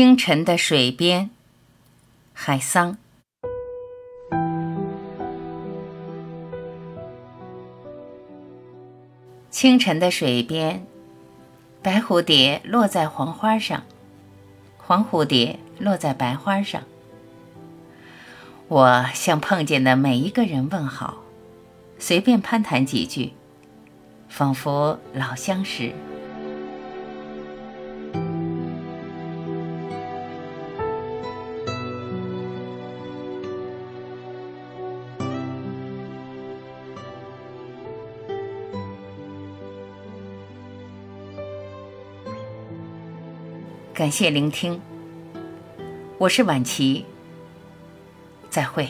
清晨的水边，海桑。清晨的水边，白蝴蝶落在黄花上，黄蝴蝶落在白花上。我向碰见的每一个人问好，随便攀谈几句，仿佛老相识。感谢聆听，我是晚琪，再会。